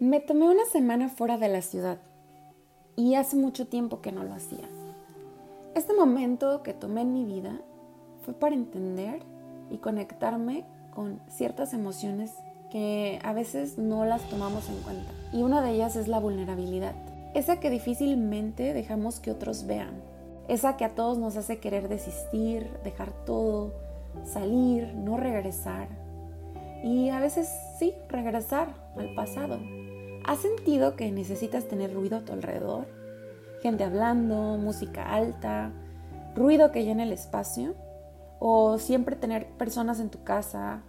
Me tomé una semana fuera de la ciudad y hace mucho tiempo que no lo hacía. Este momento que tomé en mi vida fue para entender y conectarme con ciertas emociones que a veces no las tomamos en cuenta. Y una de ellas es la vulnerabilidad. Esa que difícilmente dejamos que otros vean. Esa que a todos nos hace querer desistir, dejar todo, salir, no regresar. Y a veces sí, regresar al pasado. ¿Has sentido que necesitas tener ruido a tu alrededor? Gente hablando, música alta, ruido que llene el espacio. O siempre tener personas en tu casa,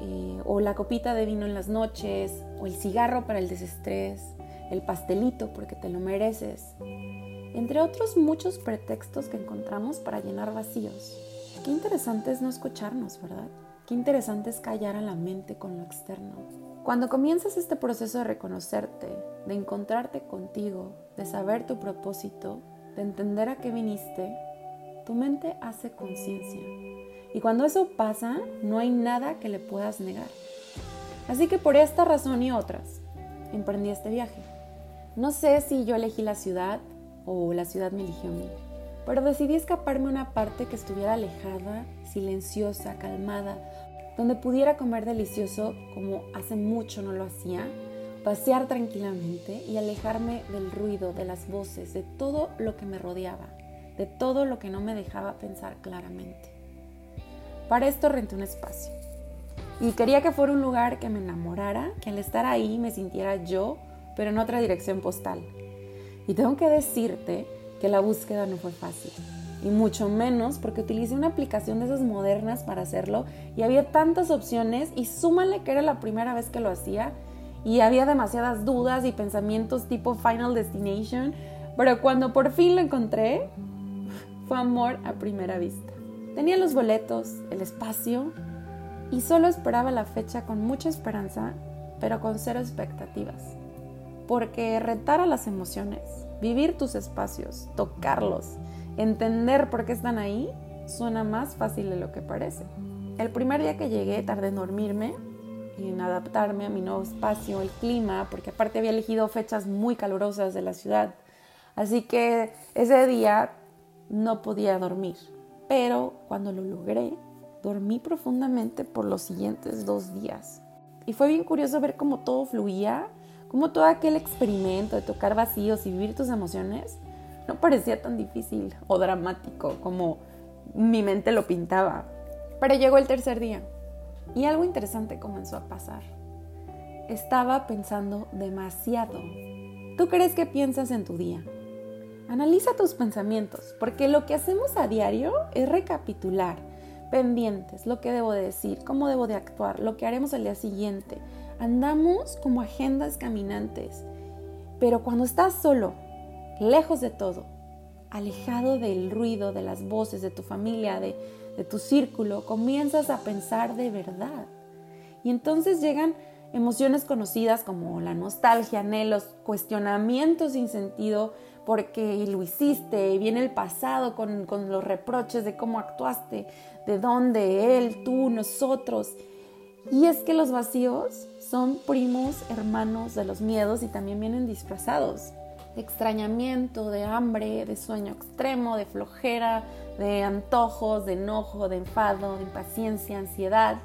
eh, o la copita de vino en las noches, o el cigarro para el desestrés, el pastelito porque te lo mereces, entre otros muchos pretextos que encontramos para llenar vacíos. Qué interesante es no escucharnos, ¿verdad? Qué interesante es callar a la mente con lo externo. Cuando comienzas este proceso de reconocerte, de encontrarte contigo, de saber tu propósito, de entender a qué viniste, tu mente hace conciencia y cuando eso pasa, no hay nada que le puedas negar. Así que por esta razón y otras, emprendí este viaje. No sé si yo elegí la ciudad o la ciudad me eligió a mí, pero decidí escaparme a una parte que estuviera alejada, silenciosa, calmada, donde pudiera comer delicioso como hace mucho no lo hacía, pasear tranquilamente y alejarme del ruido, de las voces, de todo lo que me rodeaba, de todo lo que no me dejaba pensar claramente. Para esto renté un espacio. Y quería que fuera un lugar que me enamorara, que al estar ahí me sintiera yo, pero en otra dirección postal. Y tengo que decirte que la búsqueda no fue fácil. Y mucho menos porque utilicé una aplicación de esas modernas para hacerlo y había tantas opciones y súmale que era la primera vez que lo hacía y había demasiadas dudas y pensamientos tipo Final Destination, pero cuando por fin lo encontré, fue amor a primera vista. Tenía los boletos, el espacio y solo esperaba la fecha con mucha esperanza, pero con cero expectativas. Porque retar a las emociones, vivir tus espacios, tocarlos, entender por qué están ahí, suena más fácil de lo que parece. El primer día que llegué tardé en dormirme y en adaptarme a mi nuevo espacio, el clima, porque aparte había elegido fechas muy calurosas de la ciudad. Así que ese día no podía dormir pero cuando lo logré, dormí profundamente por los siguientes dos días. Y fue bien curioso ver cómo todo fluía, cómo todo aquel experimento de tocar vacíos y vivir tus emociones no parecía tan difícil o dramático como mi mente lo pintaba. Pero llegó el tercer día y algo interesante comenzó a pasar. Estaba pensando demasiado. ¿Tú crees que piensas en tu día? Analiza tus pensamientos, porque lo que hacemos a diario es recapitular, pendientes, lo que debo de decir, cómo debo de actuar, lo que haremos el día siguiente. Andamos como agendas caminantes, pero cuando estás solo, lejos de todo, alejado del ruido, de las voces, de tu familia, de, de tu círculo, comienzas a pensar de verdad. Y entonces llegan emociones conocidas como la nostalgia, anhelos, cuestionamientos sin sentido, porque lo hiciste, viene el pasado con, con los reproches de cómo actuaste, de dónde, él, tú, nosotros. Y es que los vacíos son primos hermanos de los miedos y también vienen disfrazados de extrañamiento, de hambre, de sueño extremo, de flojera, de antojos, de enojo, de enfado, de impaciencia, ansiedad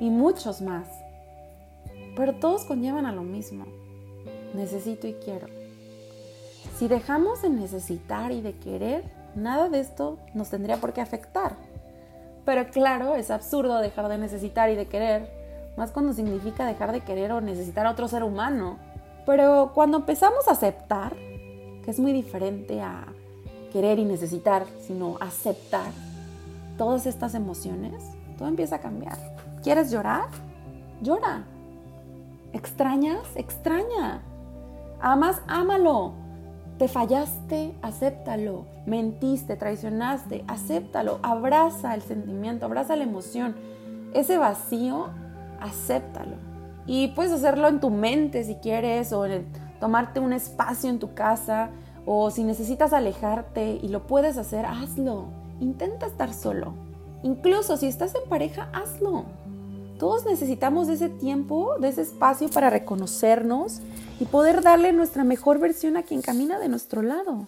y muchos más. Pero todos conllevan a lo mismo. Necesito y quiero. Si dejamos de necesitar y de querer, nada de esto nos tendría por qué afectar. Pero claro, es absurdo dejar de necesitar y de querer, más cuando significa dejar de querer o necesitar a otro ser humano. Pero cuando empezamos a aceptar, que es muy diferente a querer y necesitar, sino aceptar todas estas emociones, todo empieza a cambiar. ¿Quieres llorar? Llora. ¿Extrañas? Extraña. ¿Amas? Ámalo. Te fallaste, acéptalo. Mentiste, traicionaste, acéptalo. Abraza el sentimiento, abraza la emoción. Ese vacío, acéptalo. Y puedes hacerlo en tu mente si quieres, o tomarte un espacio en tu casa, o si necesitas alejarte y lo puedes hacer, hazlo. Intenta estar solo. Incluso si estás en pareja, hazlo. Todos necesitamos de ese tiempo, de ese espacio para reconocernos y poder darle nuestra mejor versión a quien camina de nuestro lado.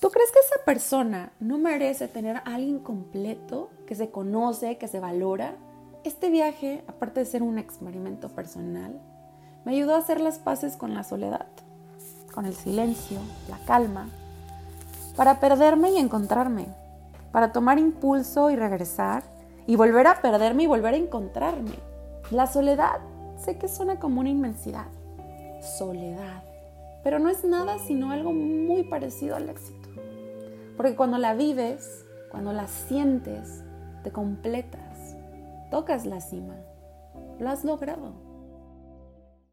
¿Tú crees que esa persona no merece tener a alguien completo, que se conoce, que se valora? Este viaje, aparte de ser un experimento personal, me ayudó a hacer las paces con la soledad, con el silencio, la calma, para perderme y encontrarme, para tomar impulso y regresar, y volver a perderme y volver a encontrarme. La soledad, sé que suena como una inmensidad, soledad, pero no es nada sino algo muy parecido al éxito. Porque cuando la vives, cuando la sientes, te completas, tocas la cima, lo has logrado.